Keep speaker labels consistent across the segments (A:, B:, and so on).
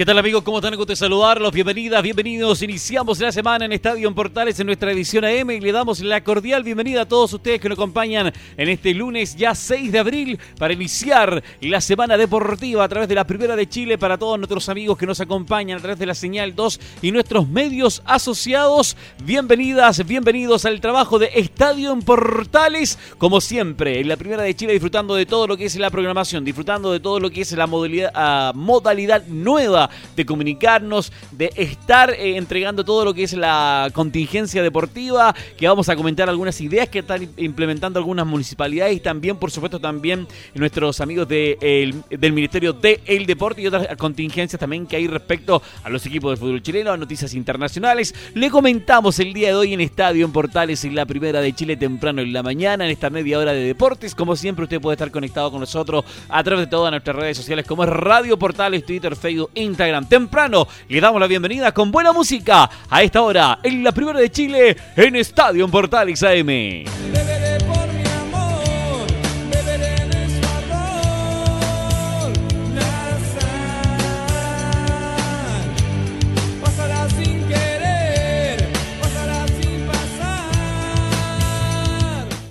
A: ¿Qué tal amigos? ¿Cómo están? Gusto saludarlos. Bienvenidas, bienvenidos. Iniciamos la semana en Estadio en Portales en nuestra edición AM y le damos la cordial bienvenida a todos ustedes que nos acompañan en este lunes ya 6 de abril para iniciar la semana deportiva a través de la Primera de Chile para todos nuestros amigos que nos acompañan a través de la señal 2 y nuestros medios asociados. Bienvenidas, bienvenidos al trabajo de Estadio en Portales. Como siempre, en la Primera de Chile disfrutando de todo lo que es la programación, disfrutando de todo lo que es la modalidad, modalidad nueva de comunicarnos, de estar eh, entregando todo lo que es la contingencia deportiva, que vamos a comentar algunas ideas que están implementando algunas municipalidades y también, por supuesto, también nuestros amigos de, del Ministerio del el Deporte y otras contingencias también que hay respecto a los equipos de fútbol chileno, a noticias internacionales. Le comentamos el día de hoy en Estadio en Portales en la primera de Chile temprano en la mañana, en esta media hora de deportes. Como siempre, usted puede estar conectado con nosotros a través de todas nuestras redes sociales como es Radio Portales, Twitter, Facebook, Instagram Instagram temprano. Le damos la bienvenida con buena música a esta hora en la primera de Chile en Estadio Portales AM.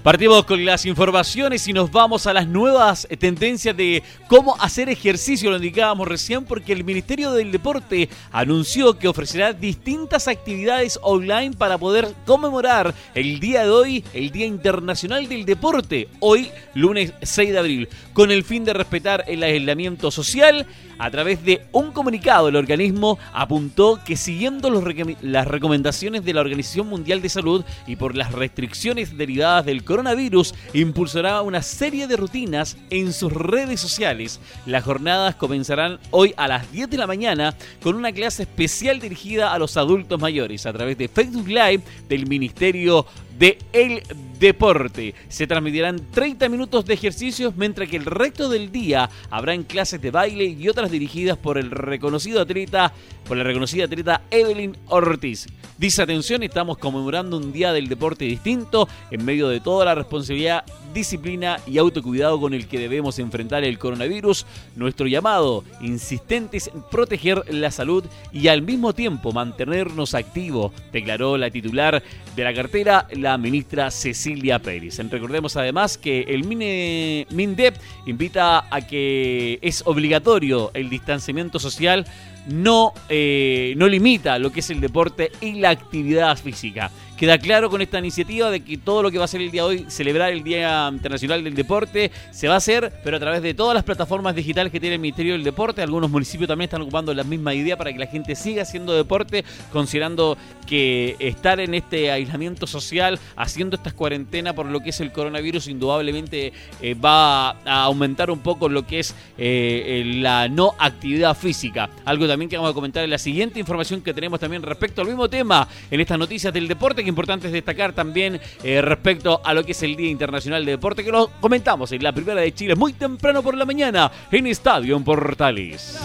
A: Partimos con las informaciones y nos vamos a las nuevas tendencias de cómo hacer ejercicio, lo indicábamos recién, porque el Ministerio del Deporte anunció que ofrecerá distintas actividades online para poder conmemorar el día de hoy, el Día Internacional del Deporte, hoy lunes 6 de abril, con el fin de respetar el aislamiento social. A través de un comunicado, el organismo apuntó que siguiendo los las recomendaciones de la Organización Mundial de Salud y por las restricciones derivadas del coronavirus, impulsará una serie de rutinas en sus redes sociales. Las jornadas comenzarán hoy a las 10 de la mañana con una clase especial dirigida a los adultos mayores a través de Facebook Live del Ministerio de El Deporte. Se transmitirán 30 minutos de ejercicios, mientras que el resto del día habrán clases de baile y otras dirigidas por el reconocido atleta, por la reconocida atleta Evelyn Ortiz. Dice atención, estamos conmemorando un día del deporte distinto en medio de toda la responsabilidad, disciplina y autocuidado con el que debemos enfrentar el coronavirus. Nuestro llamado insistente es proteger la salud y al mismo tiempo mantenernos activos, declaró la titular de la cartera, ministra Cecilia Pérez. Recordemos además que el MINDEP invita a que es obligatorio el distanciamiento social, no, eh, no limita lo que es el deporte y la actividad física. Queda claro con esta iniciativa de que todo lo que va a ser el día de hoy, celebrar el Día Internacional del Deporte, se va a hacer, pero a través de todas las plataformas digitales que tiene el Ministerio del Deporte. Algunos municipios también están ocupando la misma idea para que la gente siga haciendo deporte, considerando que estar en este aislamiento social, haciendo estas cuarentenas por lo que es el coronavirus, indudablemente eh, va a aumentar un poco lo que es eh, la no actividad física. Algo también que vamos a comentar en la siguiente información que tenemos también respecto al mismo tema en estas noticias del deporte importante es destacar también eh, respecto a lo que es el Día Internacional de Deporte, que lo comentamos en la primera de Chile muy temprano por la mañana en Estadio en Portales.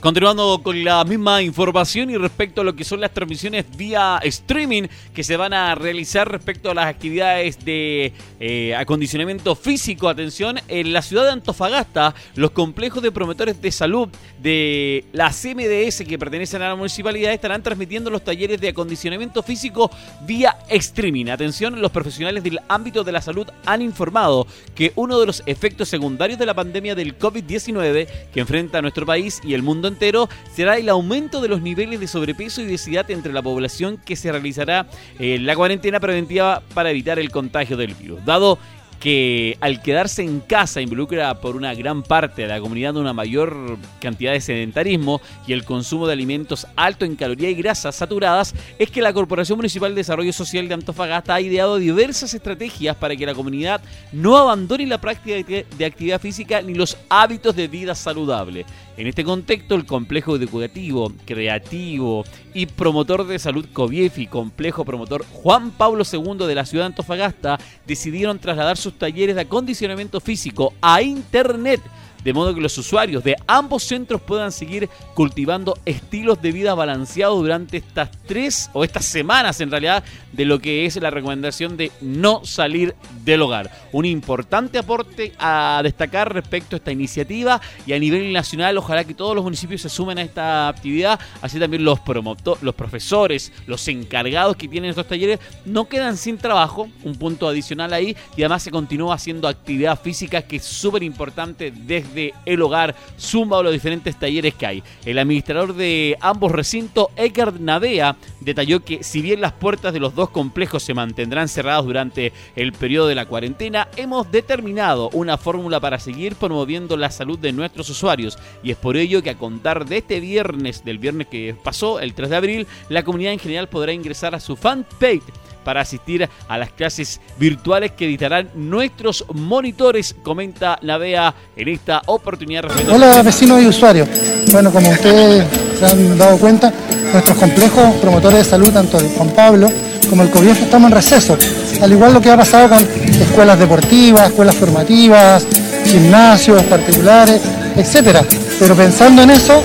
A: Continuando con la misma información y respecto a lo que son las transmisiones vía streaming que se van a realizar respecto a las actividades de eh, acondicionamiento físico, atención, en la ciudad de Antofagasta, los complejos de promotores de salud de la CMDS que pertenecen a la municipalidad estarán transmitiendo los talleres de acondicionamiento físico vía streaming. Atención, los profesionales del ámbito de la salud han informado que uno de los efectos secundarios de la pandemia del COVID-19 que enfrenta nuestro país y el mundo entero será el aumento de los niveles de sobrepeso y obesidad entre la población que se realizará eh, la cuarentena preventiva para evitar el contagio del virus. Dado que al quedarse en casa involucra por una gran parte de la comunidad una mayor cantidad de sedentarismo y el consumo de alimentos alto en calorías y grasas saturadas, es que la Corporación Municipal de Desarrollo Social de Antofagasta ha ideado diversas estrategias para que la comunidad no abandone la práctica de actividad física ni los hábitos de vida saludable. En este contexto, el complejo educativo, creativo y promotor de salud COVIEFI, complejo promotor Juan Pablo II de la ciudad de Antofagasta, decidieron trasladar sus talleres de acondicionamiento físico a Internet de modo que los usuarios de ambos centros puedan seguir cultivando estilos de vida balanceados durante estas tres o estas semanas en realidad de lo que es la recomendación de no salir del hogar. Un importante aporte a destacar respecto a esta iniciativa y a nivel nacional ojalá que todos los municipios se sumen a esta actividad, así también los promotores, los profesores, los encargados que tienen estos talleres no quedan sin trabajo, un punto adicional ahí y además se continúa haciendo actividad física que es súper importante desde de el hogar, Zumba o los diferentes talleres que hay. El administrador de ambos recintos, Eckhard Navea, detalló que si bien las puertas de los dos complejos se mantendrán cerradas durante el periodo de la cuarentena, hemos determinado una fórmula para seguir promoviendo la salud de nuestros usuarios y es por ello que a contar de este viernes, del viernes que pasó, el 3 de abril, la comunidad en general podrá ingresar a su fanpage para asistir a las clases virtuales que editarán nuestros monitores, comenta la BEA en esta oportunidad.
B: Hola vecinos y usuarios. Bueno, como ustedes se han dado cuenta, nuestros complejos promotores de salud, tanto el Juan Pablo como el COVID, estamos en receso. Al igual lo que ha pasado con escuelas deportivas, escuelas formativas, gimnasios particulares, etcétera. Pero pensando en eso,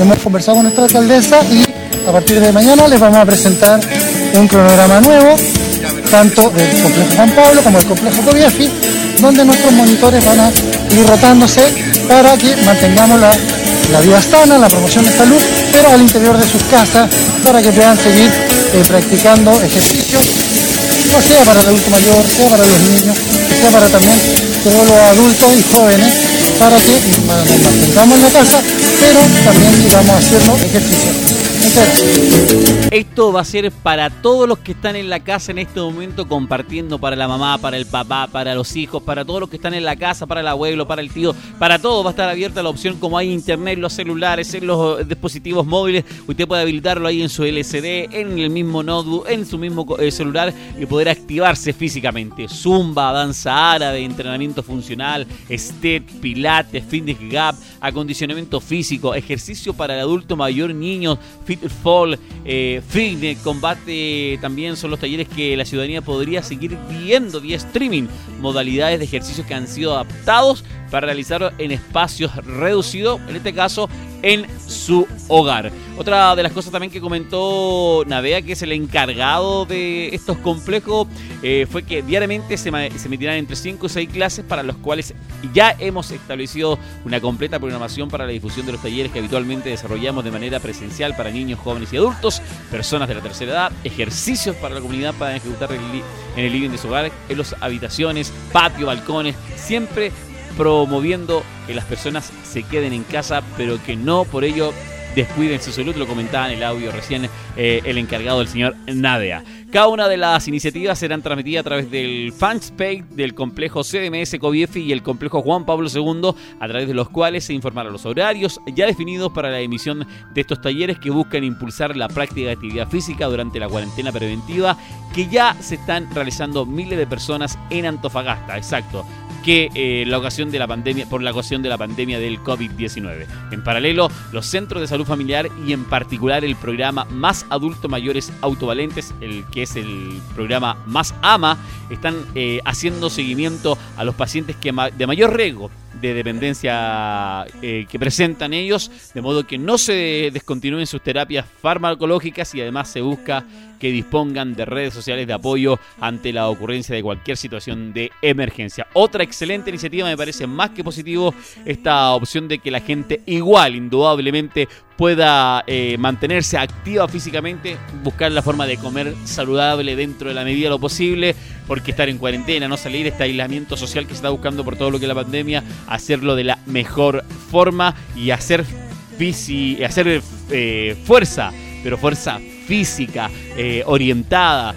B: hemos conversado con nuestra alcaldesa y a partir de mañana les vamos a presentar un cronograma nuevo, tanto del complejo Juan Pablo como del complejo Coviefi, donde nuestros monitores van a ir rotándose para que mantengamos la, vida sana, la promoción de salud, pero al interior de sus casas, para que puedan seguir eh, practicando ejercicios, no sea para el adulto mayor, sea para los niños, sea para también todos los adultos y jóvenes, para que nos mantengamos en la casa, pero también sigamos haciendo ejercicios.
A: Esto va a ser para todos los que están en la casa en este momento compartiendo para la mamá, para el papá, para los hijos, para todos los que están en la casa, para el abuelo, para el tío, para todos va a estar abierta la opción como hay internet, los celulares, en los dispositivos móviles, usted puede habilitarlo ahí en su LCD, en el mismo notebook, en su mismo eh, celular y poder activarse físicamente. Zumba, danza árabe, entrenamiento funcional, step, pilates, fitness gap, acondicionamiento físico, ejercicio para el adulto mayor, niños, Fitfall, eh, Combate también son los talleres que la ciudadanía podría seguir viendo vía streaming. Modalidades de ejercicios que han sido adaptados para realizarlo en espacios reducidos, en este caso en su hogar. Otra de las cosas también que comentó Navea, que es el encargado de estos complejos, eh, fue que diariamente se, se emitirán entre 5 y 6 clases para los cuales ya hemos establecido una completa programación para la difusión de los talleres que habitualmente desarrollamos de manera presencial para niños, jóvenes y adultos, personas de la tercera edad, ejercicios para la comunidad para ejecutar en el living de su hogar, en las habitaciones, patio, balcones, siempre promoviendo que las personas se queden en casa, pero que no por ello descuiden su salud, lo comentaba en el audio recién eh, el encargado del señor Nadia. Cada una de las iniciativas serán transmitidas a través del fanpage del complejo CDMS Coviefi y el complejo Juan Pablo II, a través de los cuales se informarán los horarios ya definidos para la emisión de estos talleres que buscan impulsar la práctica de actividad física durante la cuarentena preventiva que ya se están realizando miles de personas en Antofagasta. Exacto que eh, la ocasión de la pandemia, por la ocasión de la pandemia del COVID-19. En paralelo, los centros de salud familiar y en particular el programa Más Adultos Mayores Autovalentes, el que es el programa Más AMA, están eh, haciendo seguimiento a los pacientes que de mayor riesgo de dependencia eh, que presentan ellos, de modo que no se descontinúen sus terapias farmacológicas y además se busca que dispongan de redes sociales de apoyo ante la ocurrencia de cualquier situación de emergencia. Otra excelente iniciativa, me parece más que positivo esta opción de que la gente igual, indudablemente, pueda eh, mantenerse activa físicamente, buscar la forma de comer saludable dentro de la medida de lo posible, porque estar en cuarentena, no salir, este aislamiento social que se está buscando por todo lo que es la pandemia, hacerlo de la mejor forma y hacer hacer fuerza, pero fuerza física, orientada,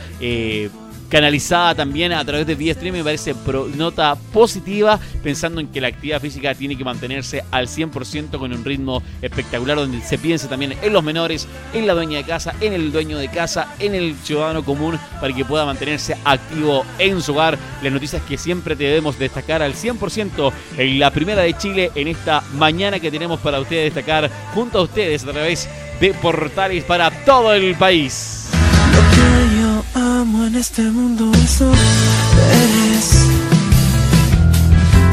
A: canalizada también a través de vía streaming, me parece nota positiva, pensando en que la actividad física tiene que mantenerse al 100% con un ritmo espectacular, donde se piense también en los menores, en la dueña de casa, en el dueño de casa, en el ciudadano común, para que pueda mantenerse activo en su hogar. Las noticias que siempre debemos destacar al 100% en la primera de Chile en esta mañana que tenemos para ustedes destacar junto a ustedes a través de portales para todo el país amo en este mundo, eso eres.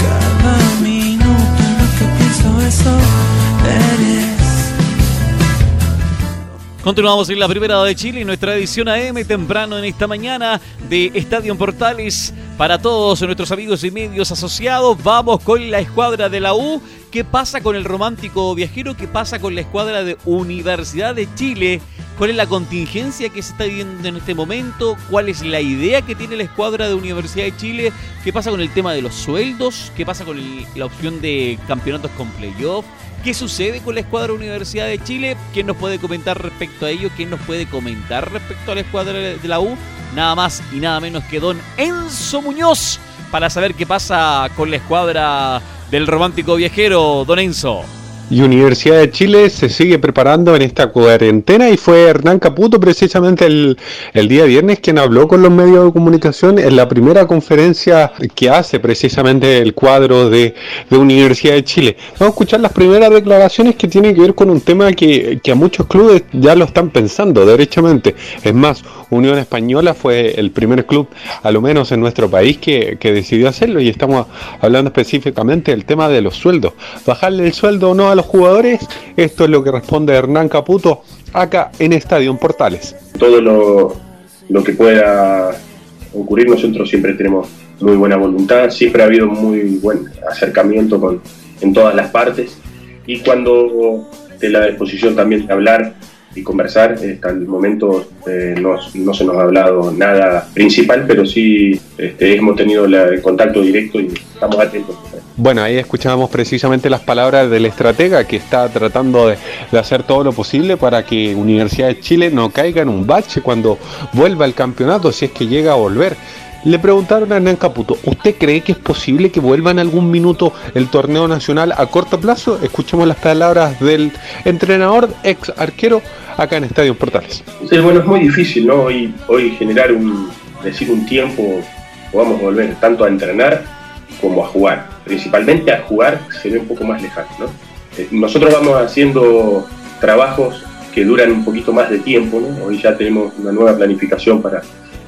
A: Cada minuto en lo que pienso, eso eres. Continuamos en la primera de Chile, nuestra edición AM temprano en esta mañana de Estadio Portales. Para todos nuestros amigos y medios asociados, vamos con la escuadra de la U. ¿Qué pasa con el romántico viajero? ¿Qué pasa con la escuadra de Universidad de Chile? Cuál es la contingencia que se está viviendo en este momento, cuál es la idea que tiene la escuadra de Universidad de Chile, qué pasa con el tema de los sueldos, qué pasa con la opción de campeonatos con playoff, qué sucede con la escuadra Universidad de Chile, quién nos puede comentar respecto a ello, quién nos puede comentar respecto a la escuadra de la U, nada más y nada menos que don Enzo Muñoz para saber qué pasa con la escuadra del romántico viajero, don Enzo
C: Universidad de Chile se sigue preparando en esta cuarentena y fue Hernán Caputo precisamente el, día viernes quien habló con los medios de comunicación en la primera conferencia que hace precisamente el cuadro de, de Universidad de Chile. Vamos a escuchar las primeras declaraciones que tienen que ver con un tema que, que a muchos clubes ya lo están pensando derechamente. Es más, Unión Española fue el primer club, a lo menos en nuestro país, que, decidió hacerlo y estamos hablando específicamente del tema de los sueldos. Bajarle el sueldo o no a los jugadores, esto es lo que responde Hernán Caputo acá en Estadio Portales.
D: Todo lo, lo que pueda ocurrir, nosotros siempre tenemos muy buena voluntad, siempre ha habido muy buen acercamiento con, en todas las partes. Y cuando de la disposición también de hablar y conversar. Hasta el momento eh, no, no, se nos ha hablado nada principal, pero sí este, hemos tenido el contacto directo y estamos atentos.
C: Bueno, ahí escuchábamos precisamente las palabras del estratega que está tratando de, de, hacer todo lo posible para que Universidad de Chile no caiga en un bache cuando vuelva al campeonato, si es que llega a volver. Le preguntaron a Hernán Caputo, ¿usted cree que es posible que vuelva en algún minuto el torneo nacional a corto plazo? Escuchemos las palabras del entrenador, ex arquero, acá en Estadio Portales.
D: Bueno, es muy difícil, ¿no? Hoy, hoy generar un, decir un tiempo, podamos volver tanto a entrenar como a jugar. Principalmente a jugar se ve un poco más lejano, ¿no? Eh, nosotros vamos haciendo trabajos que duran un poquito más de tiempo, ¿no? Hoy ya tenemos una nueva planificación para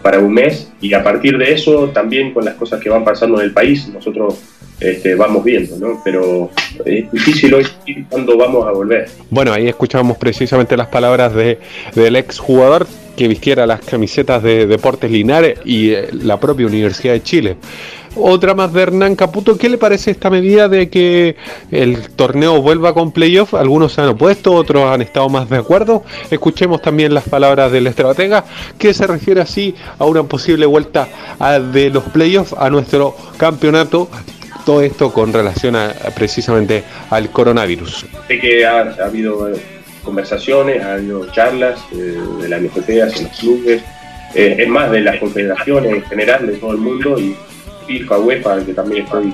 D: para un mes y a partir de eso también con las cosas que van pasando en el país nosotros este, vamos viendo, ¿no? Pero es difícil hoy cuándo vamos a volver.
C: Bueno, ahí escuchábamos precisamente las palabras de, del ex jugador que vistiera las camisetas de Deportes Linares y eh, la propia Universidad de Chile. Otra más de Hernán Caputo, ¿qué le parece esta medida de que el torneo vuelva con playoff? Algunos se han opuesto, otros han estado más de acuerdo. Escuchemos también las palabras del estratega, que se refiere así a una posible vuelta de los playoffs a nuestro campeonato todo esto con relación a, precisamente al coronavirus.
D: Sé que ha, habido eh, conversaciones, ha habido charlas eh, de la NFP los clubes, eh, es más de las confederaciones en general de todo el mundo y FIFA, UEFA, que también estoy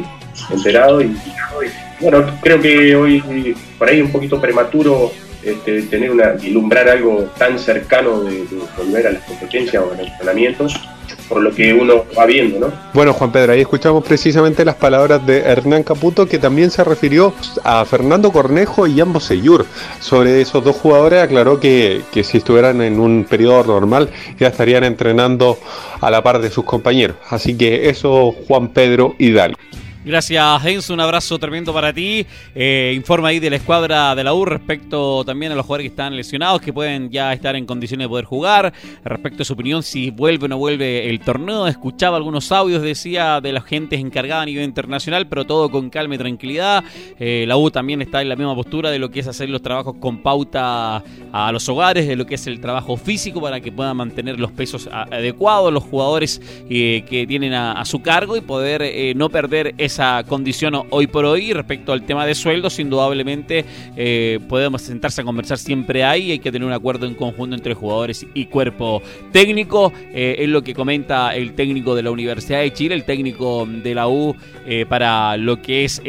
D: enterado. Y, bueno, creo que hoy por ahí un poquito prematuro este, tener una, ilumbrar algo tan cercano de, volver a las competencias o a los entrenamientos por lo que uno va viendo, ¿no?
C: Bueno, Juan Pedro, ahí escuchamos precisamente las palabras de Hernán Caputo, que también se refirió a Fernando Cornejo y ambos Seyur. Sobre esos dos jugadores aclaró que, que si estuvieran en un periodo normal ya estarían entrenando a la par de sus compañeros. Así que eso, Juan Pedro Hidalgo.
A: Gracias, Enzo. Un abrazo tremendo para ti. Eh, informa ahí de la escuadra de la U respecto también a los jugadores que están lesionados, que pueden ya estar en condiciones de poder jugar. Respecto a su opinión, si vuelve o no vuelve el torneo. Escuchaba algunos audios, decía, de la gente encargada a nivel internacional, pero todo con calma y tranquilidad. Eh, la U también está en la misma postura de lo que es hacer los trabajos con pauta a los hogares, de lo que es el trabajo físico para que puedan mantener los pesos adecuados los jugadores eh, que tienen a, su cargo y poder no perder ese esa condición hoy por hoy. Respecto al tema de sueldos, indudablemente eh, podemos sentarse a conversar siempre ahí. Hay que tener un acuerdo en conjunto entre jugadores y cuerpo técnico. Eh, es lo que comenta el técnico de la Universidad de Chile, el técnico de la U, eh, para lo que es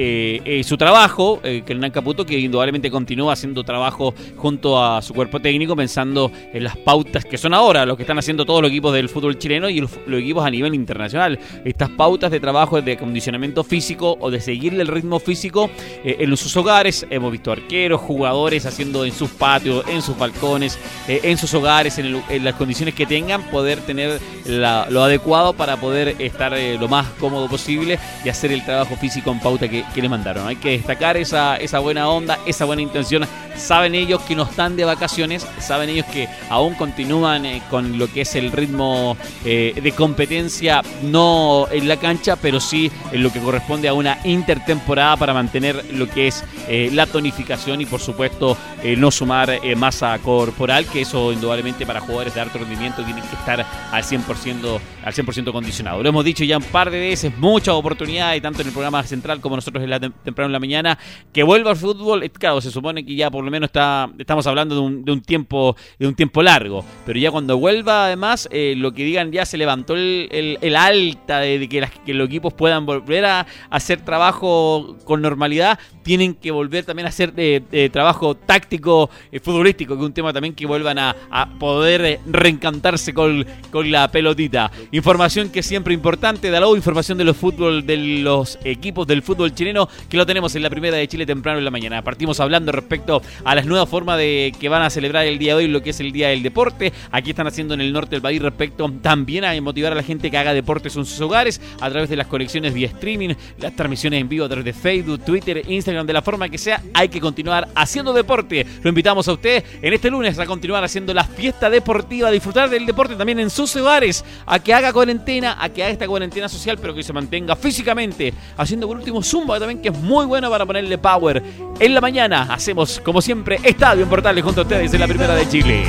A: su trabajo, que el Caputo, que indudablemente continúa haciendo trabajo junto a su cuerpo técnico, pensando en las pautas que son ahora, lo que están haciendo todos los equipos del fútbol chileno y los, equipos a nivel internacional. Estas pautas de trabajo de acondicionamiento físico o de seguirle el ritmo físico eh, en sus hogares. Hemos visto arqueros, jugadores haciendo en sus patios, en sus balcones, eh, en sus hogares, en, las condiciones que tengan, poder tener lo adecuado para poder estar eh, lo más cómodo posible y hacer el trabajo físico en pauta que, que les mandaron. Hay que destacar esa, esa buena onda, esa buena intención. Saben ellos que no están de vacaciones, saben ellos que aún continúan con lo que es el ritmo de competencia, no en la cancha, pero sí en lo que corresponde a una intertemporada para mantener lo que es eh, la tonificación y por supuesto eh, no sumar eh, masa corporal, que eso indudablemente para jugadores de alto rendimiento tienen que estar al 100%, al 100 condicionado. Lo hemos dicho ya un par de veces, muchas oportunidades, tanto en el programa central como nosotros en la temprano en la mañana, que vuelva al fútbol, claro, se supone que ya por lo menos está, estamos hablando de un, de un tiempo, de un tiempo largo, pero ya cuando vuelva además, lo que digan ya se levantó el, el, alta de, que, las, que los equipos puedan volver a hacer trabajo con normalidad, tienen que volver también a hacer eh, trabajo táctico eh, futbolístico, que es un tema también que vuelvan a, poder eh, reencantarse con, con, la pelotita. Información que es siempre importante, de la información de los fútbol, de los equipos del fútbol chileno, que lo tenemos en la primera de Chile temprano en la mañana. Partimos hablando respecto a las nuevas formas de que van a celebrar el día de hoy, lo que es el Día del Deporte. Aquí están haciendo en el norte del país respecto también a motivar a la gente que haga deportes en sus hogares a través de las conexiones vía streaming, las transmisiones en vivo a través de Facebook, Twitter, Instagram, de la forma que sea, hay que continuar haciendo deporte. Lo invitamos a usted en este lunes a continuar haciendo la fiesta deportiva, a disfrutar del deporte también en sus hogares, a que haga cuarentena, a que haga esta cuarentena social, pero que se mantenga físicamente, haciendo por último zumba también, que es muy bueno para ponerle power. En la mañana hacemos, como siempre, Estadio en Portales junto a ustedes en la primera de Chile.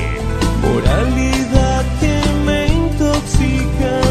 E: Moralidad que me intoxica,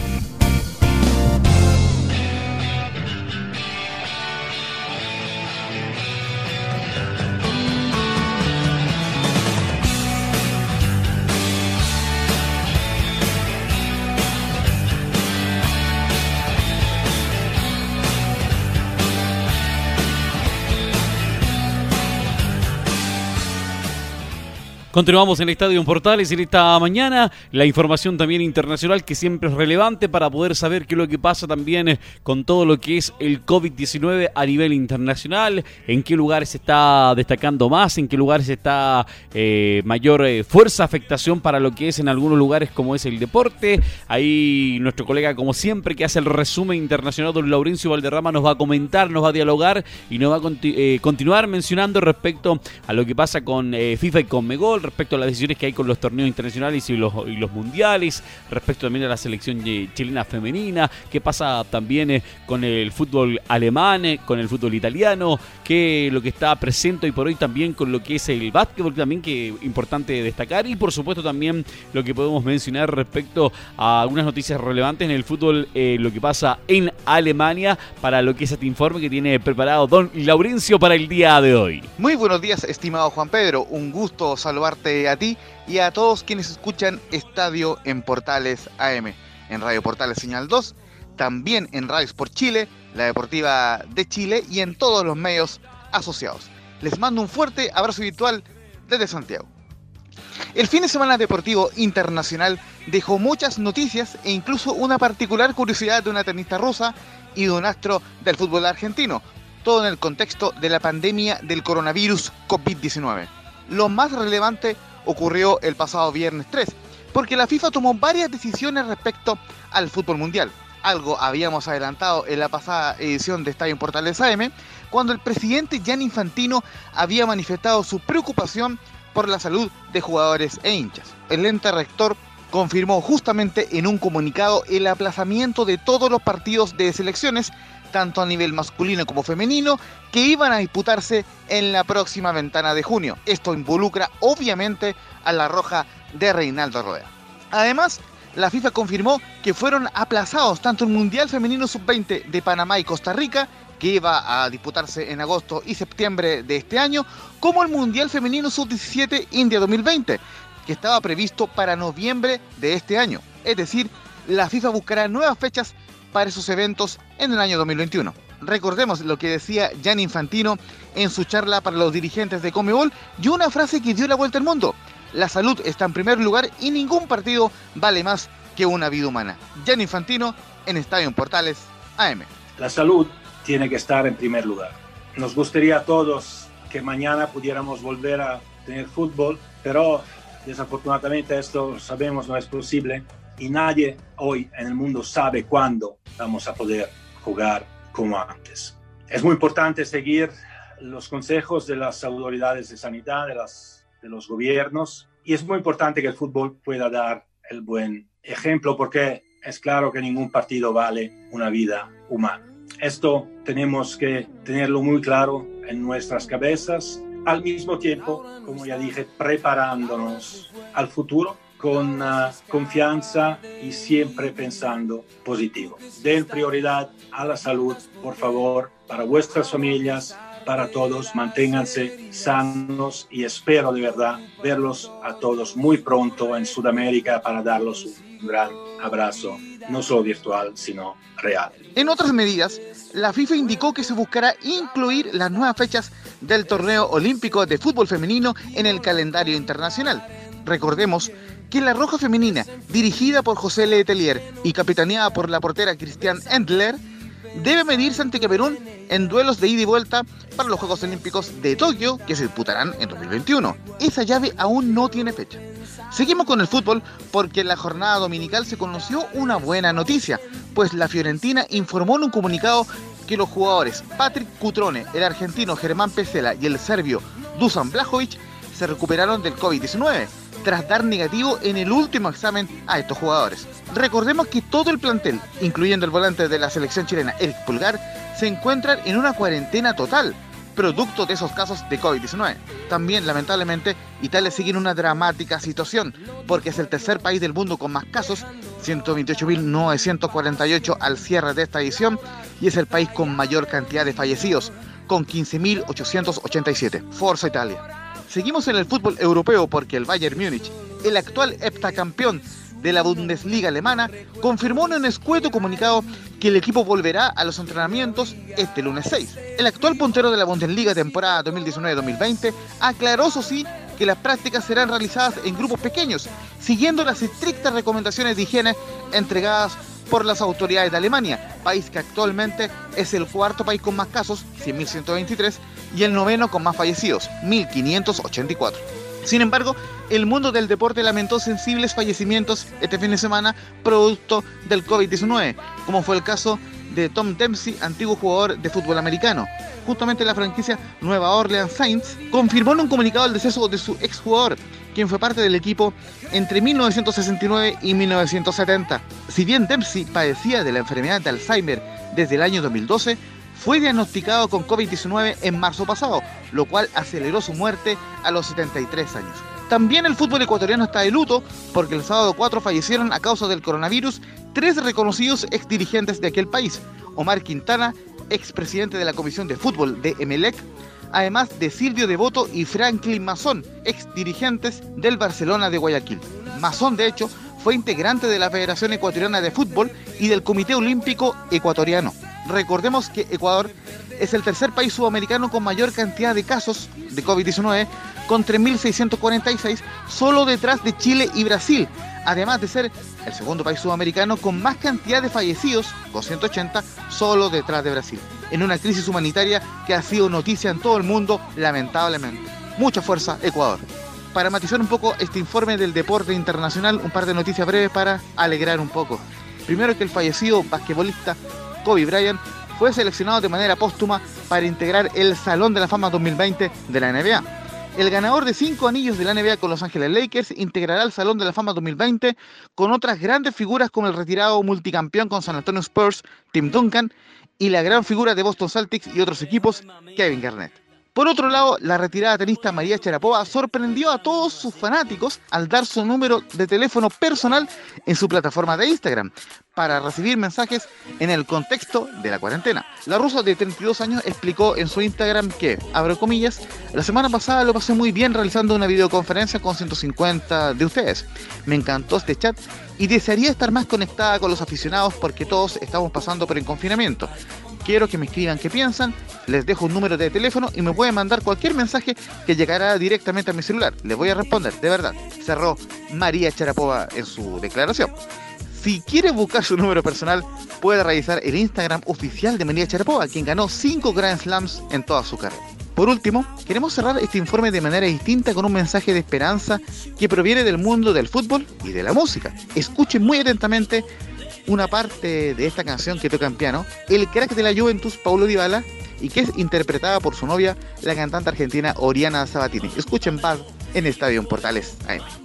A: Continuamos en el Estadio Portales en esta mañana. La información también internacional que siempre es relevante para poder saber qué es lo que pasa también eh, con todo lo que es el COVID-19 a nivel internacional, en qué lugares se está destacando más, en qué lugares está eh, mayor eh, fuerza, afectación para lo que es en algunos lugares como es el deporte. Ahí nuestro colega, como siempre, que hace el resumen internacional, don Laurencio Valderrama, nos va a comentar, nos va a dialogar y nos va a continuar mencionando respecto a lo que pasa con FIFA y con Megol respecto a las decisiones que hay con los torneos internacionales y los, mundiales, respecto también a la selección chilena femenina, qué pasa también eh, con el fútbol alemán, eh, con el fútbol italiano, qué lo que está presente hoy por hoy también con lo que es el básquetbol, también que importante destacar, y por supuesto también lo que podemos mencionar respecto a algunas noticias relevantes en el fútbol, eh, lo que pasa en Alemania, para lo que es este informe que tiene preparado don Laurencio para el día de hoy.
F: Muy buenos días, estimado Juan Pedro, un gusto saludar a ti y a todos quienes escuchan Estadio en Portales AM, en Radio Portales Señal 2, también en Radio Sport Chile, la Deportiva de Chile y en todos los medios asociados. Les mando un fuerte abrazo virtual desde Santiago. El fin de semana deportivo internacional dejó muchas noticias e incluso una particular curiosidad de una tenista rusa y de un astro del fútbol argentino, todo en el contexto de la pandemia del coronavirus COVID-19. Lo más relevante ocurrió el pasado viernes 3, porque la FIFA tomó varias decisiones respecto al fútbol mundial. Algo habíamos adelantado en la pasada edición de Estadio Portales AM, cuando el presidente Gianni Infantino había manifestado su preocupación por la salud de jugadores e hinchas. El ente rector confirmó justamente en un comunicado el aplazamiento de todos los partidos de selecciones, tanto a nivel masculino como femenino, que iban a disputarse en la próxima ventana de junio. Esto involucra obviamente a la roja de Reinaldo Rueda. Además, la FIFA confirmó que fueron aplazados tanto el Mundial Femenino Sub-20 de Panamá y Costa Rica, que iba a disputarse en agosto y septiembre de este año, como el Mundial Femenino Sub-17 India 2020, que estaba previsto para noviembre de este año. Es decir, la FIFA buscará nuevas fechas para esos eventos en el año 2021. Recordemos lo que decía Gianni Infantino en su charla para los dirigentes de Comebol y una frase que dio la vuelta al mundo. La salud está en primer lugar y ningún partido vale más que una vida humana. Gianni Infantino en Estadio Portales AM.
G: La salud tiene que estar en primer lugar. Nos gustaría a todos que mañana pudiéramos volver a tener fútbol, pero desafortunadamente esto sabemos no es posible y nadie hoy en el mundo sabe cuándo vamos a poder jugar como antes. Es muy importante seguir los consejos de las autoridades de sanidad, de, los gobiernos, y es muy importante que el fútbol pueda dar el buen ejemplo porque es claro que ningún partido vale una vida humana. Esto tenemos que tenerlo muy claro en nuestras cabezas, al mismo tiempo, como ya dije, preparándonos al futuro con uh, confianza y siempre pensando positivo. Den prioridad a la salud, por favor, para vuestras familias, para todos, manténganse sanos y espero de verdad verlos a todos muy pronto en Sudamérica para darlos un gran abrazo, no solo virtual, sino real.
F: En otras medidas, la FIFA indicó que se buscará incluir las nuevas fechas del torneo olímpico de fútbol femenino en el calendario internacional. Recordemos que la Roja Femenina, dirigida por José Letelier y capitaneada por la portera Cristian Endler, debe medirse ante Camerún en duelos de ida y vuelta para los Juegos Olímpicos de Tokio que se disputarán en 2021. Esa llave aún no tiene fecha. Seguimos con el fútbol porque en la jornada dominical se conoció una buena noticia, pues la Fiorentina informó en un comunicado que los jugadores Patrick Cutrone, el argentino Germán Pesela y el serbio Dusan Blajovic se recuperaron del COVID-19 tras dar negativo en el último examen a estos jugadores. Recordemos que todo el plantel, incluyendo el volante de la selección chilena Eric Pulgar, se encuentran en una cuarentena total, producto de esos casos de COVID-19. También, lamentablemente, Italia sigue en una dramática situación, porque es el tercer país del mundo con más casos, 128.948 al cierre de esta edición, y es el país con mayor cantidad de fallecidos, con 15.887. Forza Italia. Seguimos en el fútbol europeo porque el Bayern Múnich, el actual heptacampeón de la Bundesliga alemana, confirmó en un escueto comunicado que el equipo volverá a los entrenamientos este lunes 6. El actual puntero de la Bundesliga temporada 2019-2020 aclaró, eso sí, que las prácticas serán realizadas en grupos pequeños, siguiendo las estrictas recomendaciones de higiene entregadas por las autoridades de Alemania, país que actualmente es el cuarto país con más casos, 100.123, y el noveno con más fallecidos, 1.584. Sin embargo, el mundo del deporte lamentó sensibles fallecimientos este fin de semana producto del COVID-19, como fue el caso de Tom Dempsey, antiguo jugador de fútbol americano. Justamente la franquicia Nueva Orleans Saints confirmó en un comunicado el deceso de su exjugador, quien fue parte del equipo entre 1969 y 1970. Si bien Dempsey padecía de la enfermedad de Alzheimer desde el año 2012, fue diagnosticado con COVID-19 en marzo pasado, lo cual aceleró su muerte a los 73 años. También el fútbol ecuatoriano está de luto porque el sábado 4 fallecieron a causa del coronavirus tres reconocidos exdirigentes de aquel país. Omar Quintana, expresidente de la Comisión de Fútbol de Emelec, además de Silvio Devoto y Franklin Mazón, exdirigentes del Barcelona de Guayaquil. Mazón, de hecho, fue integrante de la Federación Ecuatoriana de Fútbol y del Comité Olímpico Ecuatoriano. Recordemos que Ecuador es el tercer país sudamericano con mayor cantidad de casos de COVID-19, con 3.646, solo detrás de Chile y Brasil, además de ser el segundo país sudamericano con más cantidad de fallecidos, 280, solo detrás de Brasil, en una crisis humanitaria que ha sido noticia en todo el mundo, lamentablemente. Mucha fuerza, Ecuador. Para matizar un poco este informe del deporte internacional, un par de noticias breves para alegrar un poco. Primero que el fallecido basquetbolista Kobe Bryant fue seleccionado de manera póstuma para integrar el Salón de la Fama 2020 de la NBA. El ganador de cinco anillos de la NBA con Los Ángeles Lakers integrará el Salón de la Fama 2020 con otras grandes figuras como el retirado multicampeón con San Antonio Spurs, Tim Duncan, y la gran figura de Boston Celtics y otros equipos, Kevin Garnett. Por otro lado, la retirada tenista María Charapova sorprendió a todos sus fanáticos al dar su número de teléfono personal en su plataforma de Instagram para recibir mensajes en el contexto de la cuarentena. La rusa de 32 años explicó en su Instagram que, abro comillas, la semana pasada lo pasé muy bien realizando una videoconferencia con 150 de ustedes. Me encantó este chat y desearía estar más conectada con los aficionados porque todos estamos pasando por el confinamiento. Quiero que me escriban qué piensan, les dejo un número de teléfono y me pueden mandar cualquier mensaje que llegará directamente a mi celular. Les voy a responder, de verdad. Cerró María Charapova en su declaración. Si quiere buscar su número personal, puede revisar el Instagram oficial de María Charapova, quien ganó 5 Grand Slams en toda su carrera. Por último, queremos cerrar este informe de manera distinta con un mensaje de esperanza que proviene del mundo del fútbol y de la música. Escuchen muy atentamente una parte de esta canción que toca en piano, el crack de la Juventus, Paulo Dybala, y que es interpretada por su novia, la cantante argentina Oriana Sabatini. Escuchen Bad en Estadio Portales AM.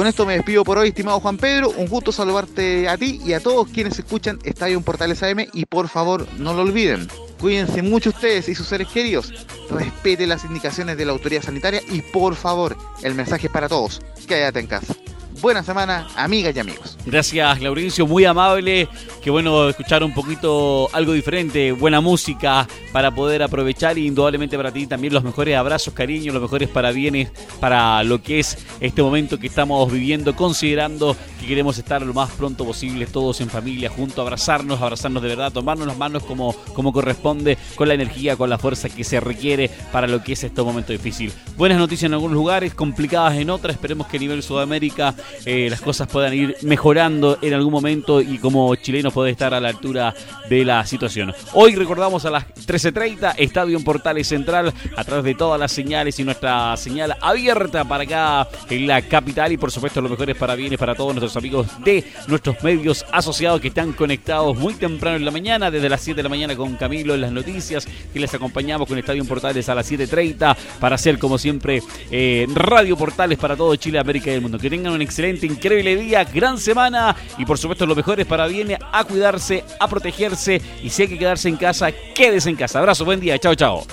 F: Con esto me despido por hoy, estimado Juan Pedro. Un gusto saludarte a ti y a todos quienes escuchan Estadio Portales AM. Y por favor, no lo olviden. Cuídense mucho ustedes y sus seres queridos. Respete las indicaciones de la autoridad sanitaria y por favor, el mensaje es para todos. Quédate en casa. Buena semana, amigas y amigos.
A: Gracias, Laurencio, muy amable. Qué bueno escuchar un poquito algo diferente, buena música para poder aprovechar y indudablemente para ti también los mejores abrazos, cariños, los mejores parabienes para lo que es este momento que estamos viviendo, considerando que queremos estar lo más pronto posible todos en familia, juntos, abrazarnos, abrazarnos de verdad, tomarnos las manos como, como corresponde, con la energía, con la fuerza que se requiere para lo que es este momento difícil. Buenas noticias en algunos lugares, complicadas en otras, esperemos que a nivel Sudamérica eh, las cosas puedan ir mejorando en algún momento y como chilenos poder estar a la altura de la situación. Hoy recordamos a las 13.30, Estadio en Portales Central, a través de todas las señales y nuestra señal abierta para acá en la capital y por supuesto los mejores parabienes para todos nuestros amigos de nuestros medios asociados que están conectados muy temprano en la mañana, desde las 7 de la mañana con Camilo en las noticias, que les acompañamos con Estadio en Portales a las 7.30 para hacer como siempre eh, Radio Portales para todo Chile, América y el mundo. Que tengan un excelente, increíble día, gran semana y por supuesto los mejores parabienes a cuidarse, a protegerse y si hay que quedarse en casa, quédese en casa. Abrazo, buen día, chao, chao.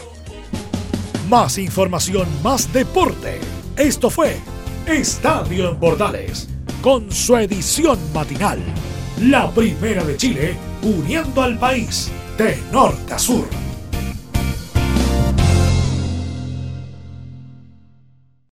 H: Más información, más deporte. Esto fue Estadio en Portales, con su edición matinal. La primera de Chile, uniendo al país de norte a sur.